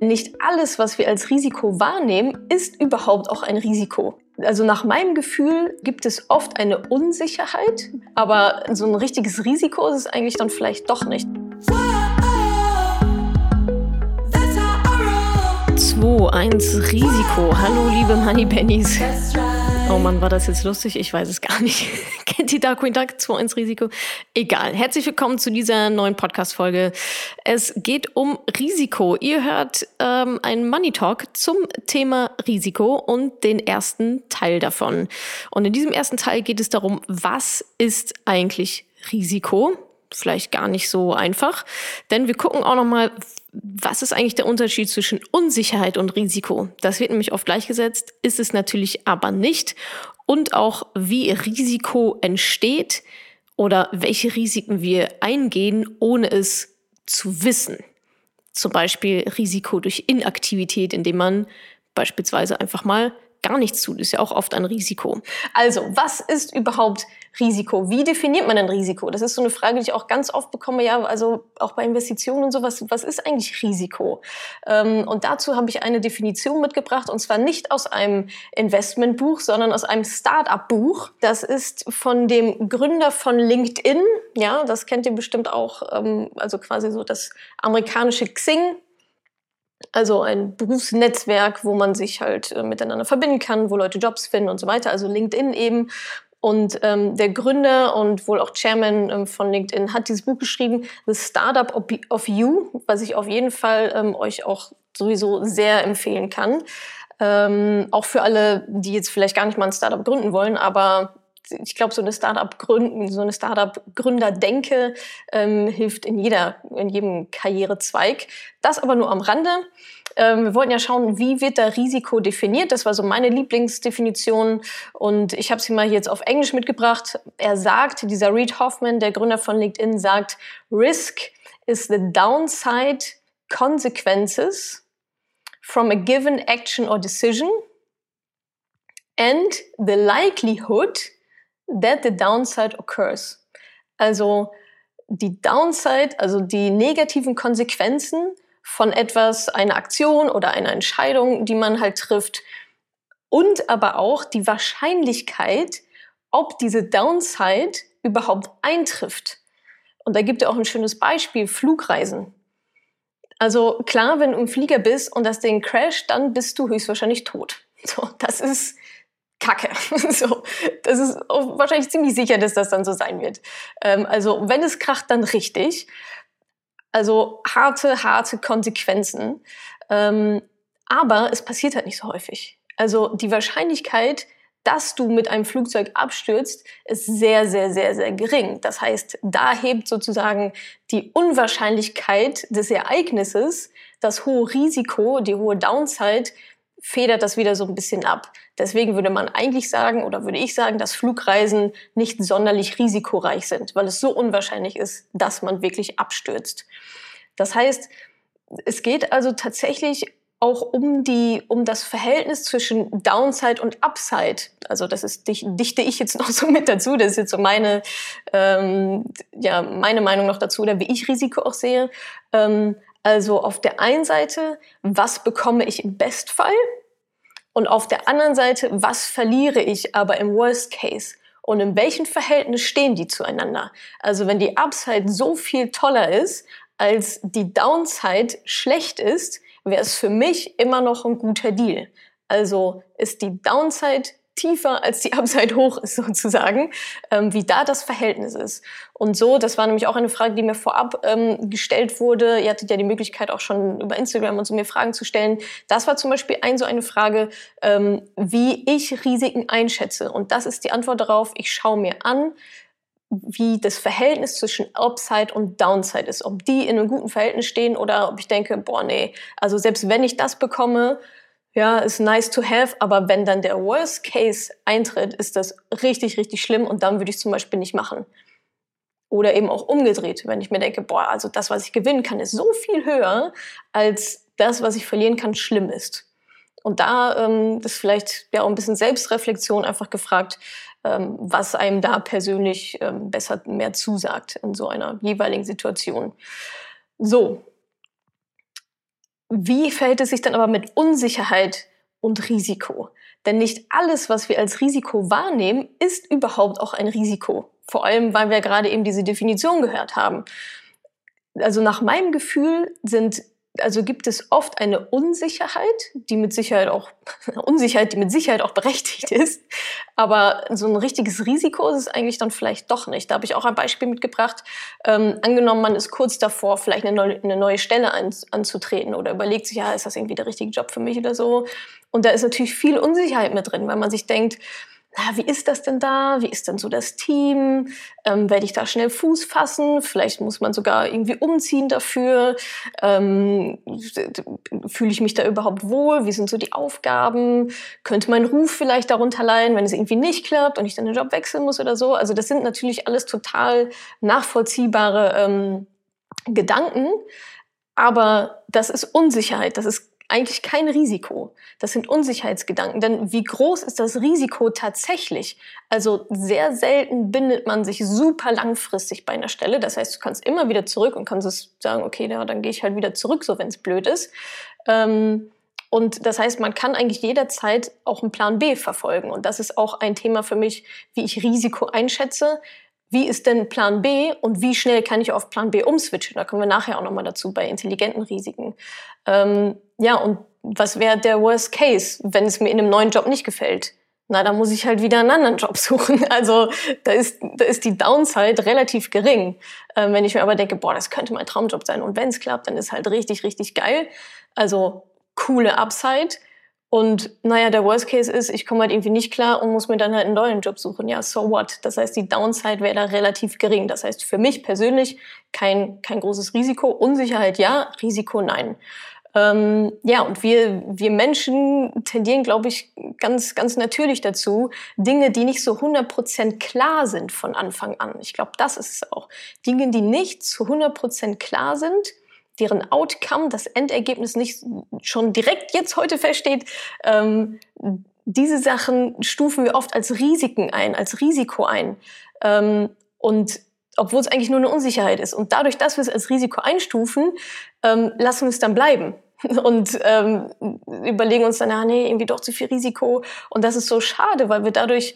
Nicht alles, was wir als Risiko wahrnehmen, ist überhaupt auch ein Risiko. Also nach meinem Gefühl gibt es oft eine Unsicherheit, aber so ein richtiges Risiko ist es eigentlich dann vielleicht doch nicht. 2-1 Risiko. Hallo liebe Money Pennies. Oh Mann, war das jetzt lustig? Ich weiß es gar nicht. Kennt ihr Darkwing Duck 2-1 Risiko? Egal. Herzlich willkommen zu dieser neuen Podcast-Folge. Es geht um Risiko. Ihr hört ähm, einen Money Talk zum Thema Risiko und den ersten Teil davon. Und in diesem ersten Teil geht es darum, was ist eigentlich Risiko? Vielleicht gar nicht so einfach, denn wir gucken auch noch mal, was ist eigentlich der Unterschied zwischen Unsicherheit und Risiko? Das wird nämlich oft gleichgesetzt, ist es natürlich aber nicht. Und auch, wie Risiko entsteht oder welche Risiken wir eingehen, ohne es zu wissen. Zum Beispiel Risiko durch Inaktivität, indem man beispielsweise einfach mal gar nichts tut, ist ja auch oft ein Risiko. Also, was ist überhaupt Risiko? Wie definiert man ein Risiko? Das ist so eine Frage, die ich auch ganz oft bekomme, ja, also auch bei Investitionen und sowas, was ist eigentlich Risiko? Ähm, und dazu habe ich eine Definition mitgebracht, und zwar nicht aus einem Investmentbuch, sondern aus einem Start-up-Buch. Das ist von dem Gründer von LinkedIn, ja, das kennt ihr bestimmt auch, ähm, also quasi so das amerikanische Xing, also ein Berufsnetzwerk, wo man sich halt äh, miteinander verbinden kann, wo Leute Jobs finden und so weiter. Also LinkedIn eben. Und ähm, der Gründer und wohl auch Chairman ähm, von LinkedIn hat dieses Buch geschrieben, The Startup of You, was ich auf jeden Fall ähm, euch auch sowieso sehr empfehlen kann. Ähm, auch für alle, die jetzt vielleicht gar nicht mal ein Startup gründen wollen, aber ich glaube, so eine Startup-Gründen, so eine Startup-Gründerdenke ähm, hilft in jeder, in jedem Karrierezweig. Das aber nur am Rande. Ähm, wir wollten ja schauen, wie wird da Risiko definiert. Das war so meine Lieblingsdefinition und ich habe sie mal jetzt auf Englisch mitgebracht. Er sagt, dieser Reed Hoffman, der Gründer von LinkedIn, sagt, Risk is the downside consequences from a given action or decision and the likelihood that the downside occurs. Also die Downside, also die negativen Konsequenzen von etwas, einer Aktion oder einer Entscheidung, die man halt trifft. Und aber auch die Wahrscheinlichkeit, ob diese Downside überhaupt eintrifft. Und da gibt er auch ein schönes Beispiel, Flugreisen. Also klar, wenn du im Flieger bist und das Ding crasht, dann bist du höchstwahrscheinlich tot. So, das ist Kacke. so, das ist wahrscheinlich ziemlich sicher, dass das dann so sein wird. Ähm, also wenn es kracht, dann richtig. Also harte, harte Konsequenzen. Ähm, aber es passiert halt nicht so häufig. Also die Wahrscheinlichkeit, dass du mit einem Flugzeug abstürzt, ist sehr, sehr, sehr, sehr gering. Das heißt, da hebt sozusagen die Unwahrscheinlichkeit des Ereignisses, das hohe Risiko, die hohe Downside federt das wieder so ein bisschen ab. Deswegen würde man eigentlich sagen, oder würde ich sagen, dass Flugreisen nicht sonderlich risikoreich sind, weil es so unwahrscheinlich ist, dass man wirklich abstürzt. Das heißt, es geht also tatsächlich auch um die, um das Verhältnis zwischen Downside und Upside. Also das ist dichte ich jetzt noch so mit dazu. Das ist jetzt so meine, ähm, ja, meine Meinung noch dazu, oder wie ich Risiko auch sehe. Ähm, also auf der einen Seite, was bekomme ich im Bestfall? Und auf der anderen Seite, was verliere ich aber im Worst Case? Und in welchem Verhältnis stehen die zueinander? Also wenn die Upside so viel toller ist, als die Downside schlecht ist, wäre es für mich immer noch ein guter Deal. Also ist die Downside tiefer als die Upside hoch ist sozusagen, ähm, wie da das Verhältnis ist. Und so, das war nämlich auch eine Frage, die mir vorab ähm, gestellt wurde. Ihr hattet ja die Möglichkeit auch schon über Instagram und so mir Fragen zu stellen. Das war zum Beispiel ein so eine Frage, ähm, wie ich Risiken einschätze. Und das ist die Antwort darauf. Ich schaue mir an, wie das Verhältnis zwischen Upside und Downside ist. Ob die in einem guten Verhältnis stehen oder ob ich denke, boah, nee, also selbst wenn ich das bekomme, ja, ist nice to have, aber wenn dann der Worst Case eintritt, ist das richtig, richtig schlimm und dann würde ich zum Beispiel nicht machen. Oder eben auch umgedreht, wenn ich mir denke, boah, also das, was ich gewinnen kann, ist so viel höher, als das, was ich verlieren kann, schlimm ist. Und da ähm, ist vielleicht ja auch ein bisschen Selbstreflexion einfach gefragt, ähm, was einem da persönlich ähm, besser mehr zusagt in so einer jeweiligen Situation. So, wie verhält es sich dann aber mit Unsicherheit und Risiko? Denn nicht alles, was wir als Risiko wahrnehmen, ist überhaupt auch ein Risiko. Vor allem, weil wir gerade eben diese Definition gehört haben. Also nach meinem Gefühl sind also gibt es oft eine Unsicherheit, die mit Sicherheit auch Unsicherheit, die mit Sicherheit auch berechtigt ist, aber so ein richtiges Risiko ist es eigentlich dann vielleicht doch nicht. Da habe ich auch ein Beispiel mitgebracht. Ähm, angenommen, man ist kurz davor, vielleicht eine neue, eine neue Stelle an, anzutreten oder überlegt sich, ja, ist das irgendwie der richtige Job für mich oder so. Und da ist natürlich viel Unsicherheit mit drin, weil man sich denkt, wie ist das denn da? Wie ist denn so das Team? Ähm, Werde ich da schnell Fuß fassen? Vielleicht muss man sogar irgendwie umziehen dafür. Ähm, Fühle ich mich da überhaupt wohl? Wie sind so die Aufgaben? Könnte mein Ruf vielleicht darunter leiden, wenn es irgendwie nicht klappt und ich dann den Job wechseln muss oder so? Also das sind natürlich alles total nachvollziehbare ähm, Gedanken. Aber das ist Unsicherheit. Das ist eigentlich kein Risiko. Das sind Unsicherheitsgedanken. Denn wie groß ist das Risiko tatsächlich? Also sehr selten bindet man sich super langfristig bei einer Stelle. Das heißt, du kannst immer wieder zurück und kannst sagen, okay, ja, dann gehe ich halt wieder zurück, so wenn es blöd ist. Ähm, und das heißt, man kann eigentlich jederzeit auch einen Plan B verfolgen. Und das ist auch ein Thema für mich, wie ich Risiko einschätze. Wie ist denn Plan B und wie schnell kann ich auf Plan B umswitchen? Da kommen wir nachher auch nochmal dazu bei intelligenten Risiken. Ähm, ja, und was wäre der Worst Case, wenn es mir in einem neuen Job nicht gefällt? Na, da muss ich halt wieder einen anderen Job suchen. Also da ist, da ist die Downside relativ gering. Ähm, wenn ich mir aber denke, boah, das könnte mein Traumjob sein und wenn es klappt, dann ist halt richtig, richtig geil. Also coole Upside. Und naja, der Worst Case ist, ich komme halt irgendwie nicht klar und muss mir dann halt einen neuen Job suchen. Ja, so what? Das heißt, die Downside wäre da relativ gering. Das heißt, für mich persönlich kein, kein großes Risiko. Unsicherheit ja, Risiko nein. Ähm, ja, und wir, wir Menschen tendieren, glaube ich, ganz, ganz natürlich dazu, Dinge, die nicht so 100% klar sind von Anfang an. Ich glaube, das ist es auch. Dinge, die nicht zu 100% klar sind, deren Outcome, das Endergebnis nicht schon direkt jetzt heute feststeht, ähm, diese Sachen stufen wir oft als Risiken ein, als Risiko ein. Ähm, und obwohl es eigentlich nur eine Unsicherheit ist. Und dadurch, dass wir es als Risiko einstufen, ähm, lassen wir es dann bleiben. Und ähm, überlegen uns dann, ja, nee, irgendwie doch zu viel Risiko. Und das ist so schade, weil wir dadurch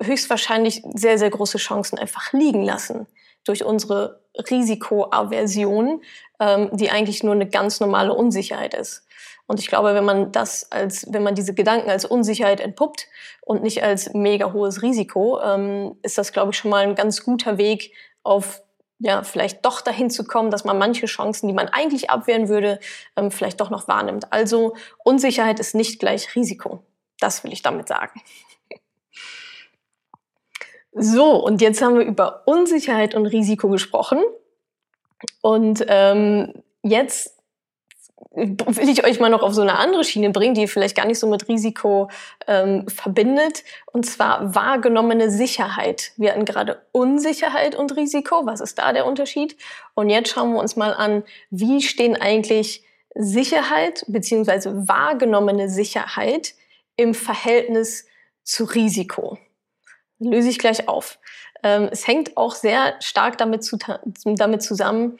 höchstwahrscheinlich sehr, sehr große Chancen einfach liegen lassen durch unsere Risikoaversion, ähm, die eigentlich nur eine ganz normale Unsicherheit ist. Und ich glaube, wenn man das als, wenn man diese Gedanken als Unsicherheit entpuppt und nicht als mega hohes Risiko, ähm, ist das, glaube ich, schon mal ein ganz guter Weg auf ja, vielleicht doch dahin zu kommen, dass man manche Chancen, die man eigentlich abwehren würde, ähm, vielleicht doch noch wahrnimmt. Also Unsicherheit ist nicht gleich Risiko. Das will ich damit sagen. So, und jetzt haben wir über Unsicherheit und Risiko gesprochen. Und ähm, jetzt will ich euch mal noch auf so eine andere Schiene bringen, die ihr vielleicht gar nicht so mit Risiko ähm, verbindet, und zwar wahrgenommene Sicherheit. Wir hatten gerade Unsicherheit und Risiko. Was ist da der Unterschied? Und jetzt schauen wir uns mal an, wie stehen eigentlich Sicherheit beziehungsweise wahrgenommene Sicherheit im Verhältnis zu Risiko. Löse ich gleich auf. Ähm, es hängt auch sehr stark damit, zu, damit zusammen,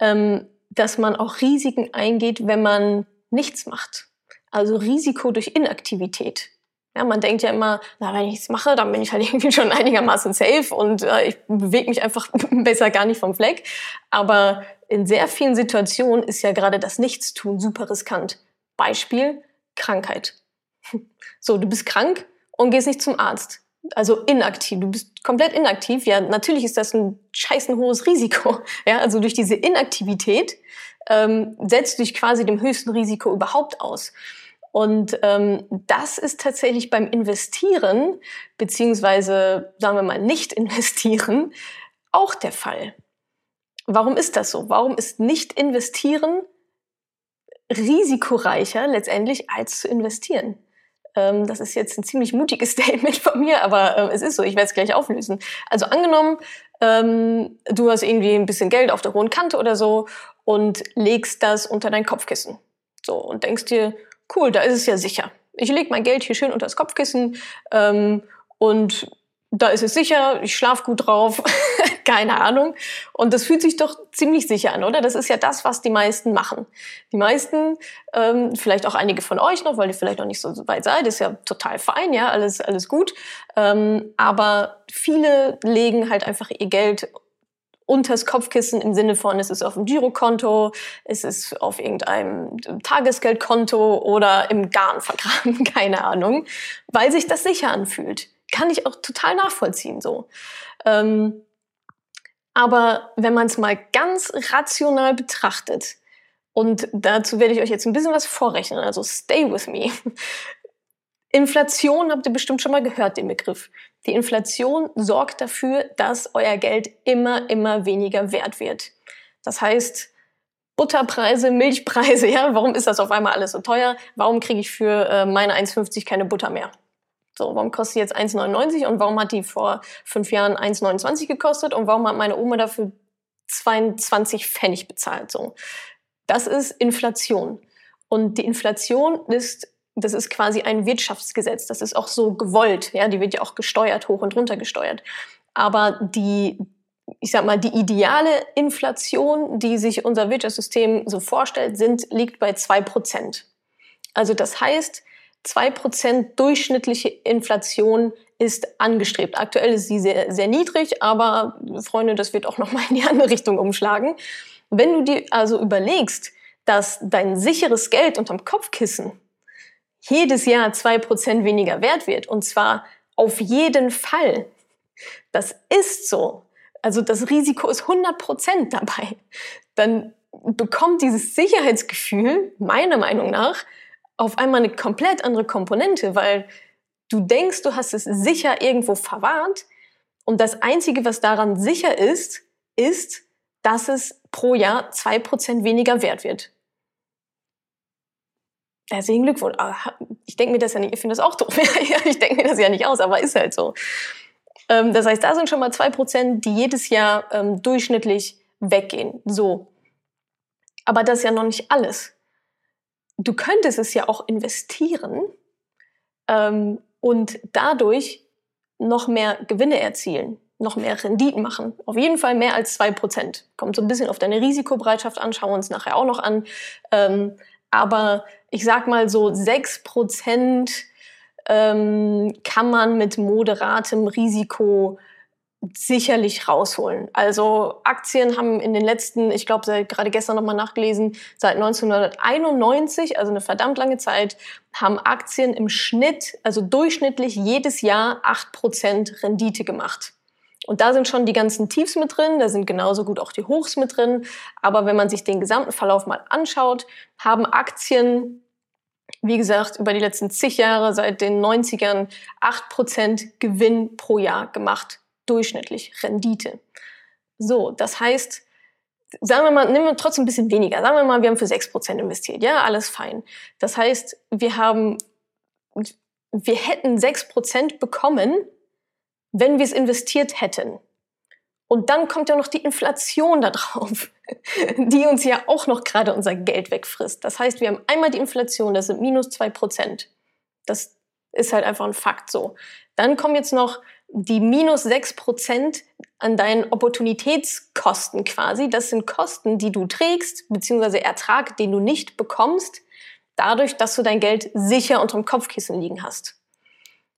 ähm, dass man auch Risiken eingeht, wenn man nichts macht. Also Risiko durch Inaktivität. Ja, man denkt ja immer, na, wenn ich nichts mache, dann bin ich halt irgendwie schon einigermaßen safe und äh, ich bewege mich einfach besser gar nicht vom Fleck. Aber in sehr vielen Situationen ist ja gerade das Nichtstun super riskant. Beispiel Krankheit. So, du bist krank und gehst nicht zum Arzt also inaktiv. Du bist komplett inaktiv. Ja, natürlich ist das ein scheißen hohes Risiko. Ja, also durch diese Inaktivität ähm, setzt du dich quasi dem höchsten Risiko überhaupt aus. Und ähm, das ist tatsächlich beim Investieren, beziehungsweise sagen wir mal nicht investieren, auch der Fall. Warum ist das so? Warum ist nicht investieren risikoreicher letztendlich als zu investieren? Ähm, das ist jetzt ein ziemlich mutiges Statement von mir, aber äh, es ist so, ich werde es gleich auflösen. Also angenommen, ähm, du hast irgendwie ein bisschen Geld auf der hohen Kante oder so und legst das unter dein Kopfkissen. So, und denkst dir, cool, da ist es ja sicher. Ich lege mein Geld hier schön unter das Kopfkissen ähm, und da ist es sicher, ich schlafe gut drauf, keine Ahnung. Und das fühlt sich doch ziemlich sicher an, oder? Das ist ja das, was die meisten machen. Die meisten, ähm, vielleicht auch einige von euch noch, weil ihr vielleicht noch nicht so weit seid, ist ja total fein, ja, alles, alles gut. Ähm, aber viele legen halt einfach ihr Geld unters Kopfkissen im Sinne von, es ist auf dem Girokonto, es ist auf irgendeinem Tagesgeldkonto oder im Garn vergraben, keine Ahnung, weil sich das sicher anfühlt kann ich auch total nachvollziehen so. Ähm, aber wenn man es mal ganz rational betrachtet, und dazu werde ich euch jetzt ein bisschen was vorrechnen, also stay with me. Inflation habt ihr bestimmt schon mal gehört, den Begriff. Die Inflation sorgt dafür, dass euer Geld immer, immer weniger wert wird. Das heißt, Butterpreise, Milchpreise, ja, warum ist das auf einmal alles so teuer? Warum kriege ich für äh, meine 1,50 keine Butter mehr? So, warum kostet die jetzt 1,99 und warum hat die vor fünf Jahren 1,29 gekostet und warum hat meine Oma dafür 22 Pfennig bezahlt? So, das ist Inflation. Und die Inflation ist, das ist quasi ein Wirtschaftsgesetz. Das ist auch so gewollt. Ja, die wird ja auch gesteuert, hoch und runter gesteuert. Aber die, ich sag mal, die ideale Inflation, die sich unser Wirtschaftssystem so vorstellt, sind, liegt bei zwei Prozent. Also das heißt, 2% durchschnittliche Inflation ist angestrebt. Aktuell ist sie sehr, sehr niedrig, aber Freunde, das wird auch nochmal in die andere Richtung umschlagen. Wenn du dir also überlegst, dass dein sicheres Geld unterm Kopfkissen jedes Jahr 2% weniger wert wird, und zwar auf jeden Fall, das ist so, also das Risiko ist 100% dabei, dann bekommt dieses Sicherheitsgefühl meiner Meinung nach auf einmal eine komplett andere Komponente, weil du denkst, du hast es sicher irgendwo verwahrt und das Einzige, was daran sicher ist, ist, dass es pro Jahr zwei Prozent weniger wert wird. Herzlichen Glückwunsch. Ich denke mir das ja nicht, ich finde das auch doof. ich denke mir das ja nicht aus, aber ist halt so. Ähm, das heißt, da sind schon mal zwei Prozent, die jedes Jahr ähm, durchschnittlich weggehen. So. Aber das ist ja noch nicht alles du könntest es ja auch investieren ähm, und dadurch noch mehr Gewinne erzielen, noch mehr Renditen machen. Auf jeden Fall mehr als zwei Prozent. Kommt so ein bisschen auf deine Risikobereitschaft an, schauen wir uns nachher auch noch an. Ähm, aber ich sag mal so sechs Prozent ähm, kann man mit moderatem Risiko sicherlich rausholen. Also Aktien haben in den letzten, ich glaube, gerade gestern nochmal nachgelesen, seit 1991, also eine verdammt lange Zeit, haben Aktien im Schnitt, also durchschnittlich jedes Jahr acht Prozent Rendite gemacht. Und da sind schon die ganzen Tiefs mit drin, da sind genauso gut auch die Hochs mit drin. Aber wenn man sich den gesamten Verlauf mal anschaut, haben Aktien wie gesagt, über die letzten zig Jahre, seit den 90ern, acht Prozent Gewinn pro Jahr gemacht durchschnittlich Rendite. So, das heißt, sagen wir mal, nehmen wir trotzdem ein bisschen weniger. Sagen wir mal, wir haben für 6% investiert. Ja, alles fein. Das heißt, wir haben, wir hätten 6% bekommen, wenn wir es investiert hätten. Und dann kommt ja noch die Inflation da drauf, die uns ja auch noch gerade unser Geld wegfrisst. Das heißt, wir haben einmal die Inflation, das sind minus 2%. Das ist halt einfach ein Fakt so. Dann kommen jetzt noch die minus sechs Prozent an deinen Opportunitätskosten quasi. Das sind Kosten, die du trägst, beziehungsweise Ertrag, den du nicht bekommst, dadurch, dass du dein Geld sicher unterm Kopfkissen liegen hast.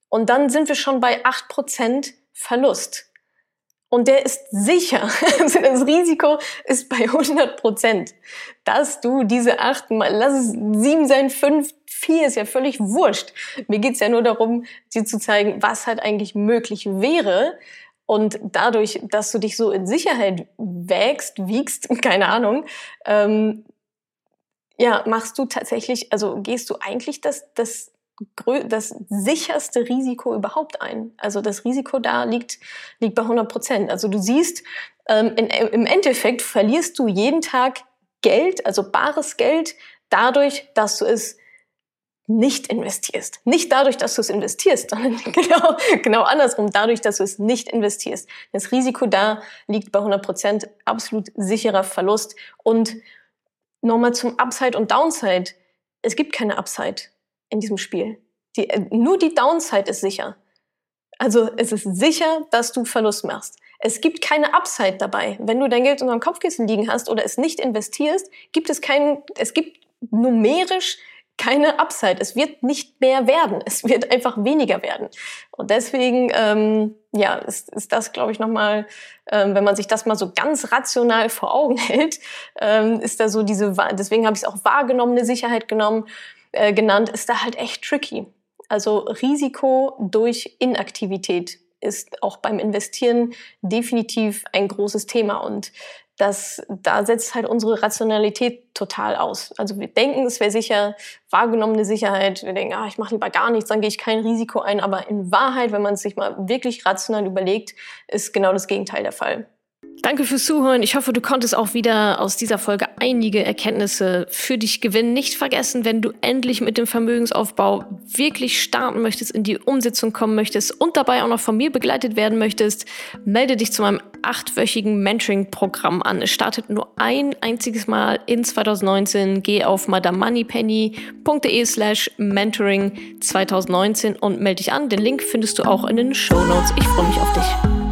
Und dann sind wir schon bei acht Prozent Verlust. Und der ist sicher. Also das Risiko ist bei 100 Prozent, dass du diese acht, lass es sieben sein, fünf, vier, ist ja völlig wurscht. Mir geht's ja nur darum, dir zu zeigen, was halt eigentlich möglich wäre. Und dadurch, dass du dich so in Sicherheit wägst, wiegst, keine Ahnung, ähm, ja, machst du tatsächlich, also gehst du eigentlich das, das das sicherste Risiko überhaupt ein. Also das Risiko da liegt, liegt bei 100 Prozent. Also du siehst, ähm, in, im Endeffekt verlierst du jeden Tag Geld, also bares Geld, dadurch, dass du es nicht investierst. Nicht dadurch, dass du es investierst, sondern genau, genau andersrum, dadurch, dass du es nicht investierst. Das Risiko da liegt bei 100 Prozent, absolut sicherer Verlust. Und nochmal zum Upside und Downside. Es gibt keine Upside in diesem Spiel. Die, äh, nur die Downside ist sicher. Also es ist sicher, dass du Verlust machst. Es gibt keine Upside dabei. Wenn du dein Geld unter dem Kopfkissen liegen hast oder es nicht investierst, gibt es keinen, es gibt numerisch keine Upside. Es wird nicht mehr werden. Es wird einfach weniger werden. Und deswegen, ähm, ja, ist, ist das, glaube ich, nochmal, ähm, wenn man sich das mal so ganz rational vor Augen hält, ähm, ist da so diese, deswegen habe ich es auch wahrgenommene Sicherheit genommen, äh, genannt, ist da halt echt tricky. Also Risiko durch Inaktivität ist auch beim Investieren definitiv ein großes Thema und das, da setzt halt unsere Rationalität total aus. Also wir denken, es wäre sicher, wahrgenommene Sicherheit. Wir denken, ah, ich mache lieber gar nichts, dann gehe ich kein Risiko ein. Aber in Wahrheit, wenn man es sich mal wirklich rational überlegt, ist genau das Gegenteil der Fall. Danke fürs Zuhören. Ich hoffe, du konntest auch wieder aus dieser Folge einige Erkenntnisse für dich gewinnen. Nicht vergessen, wenn du endlich mit dem Vermögensaufbau wirklich starten möchtest, in die Umsetzung kommen möchtest und dabei auch noch von mir begleitet werden möchtest, melde dich zu meinem achtwöchigen Mentoring-Programm an. Es startet nur ein einziges Mal in 2019. Geh auf madamoneypenny.de slash mentoring 2019 und melde dich an. Den Link findest du auch in den Show Notes. Ich freue mich auf dich.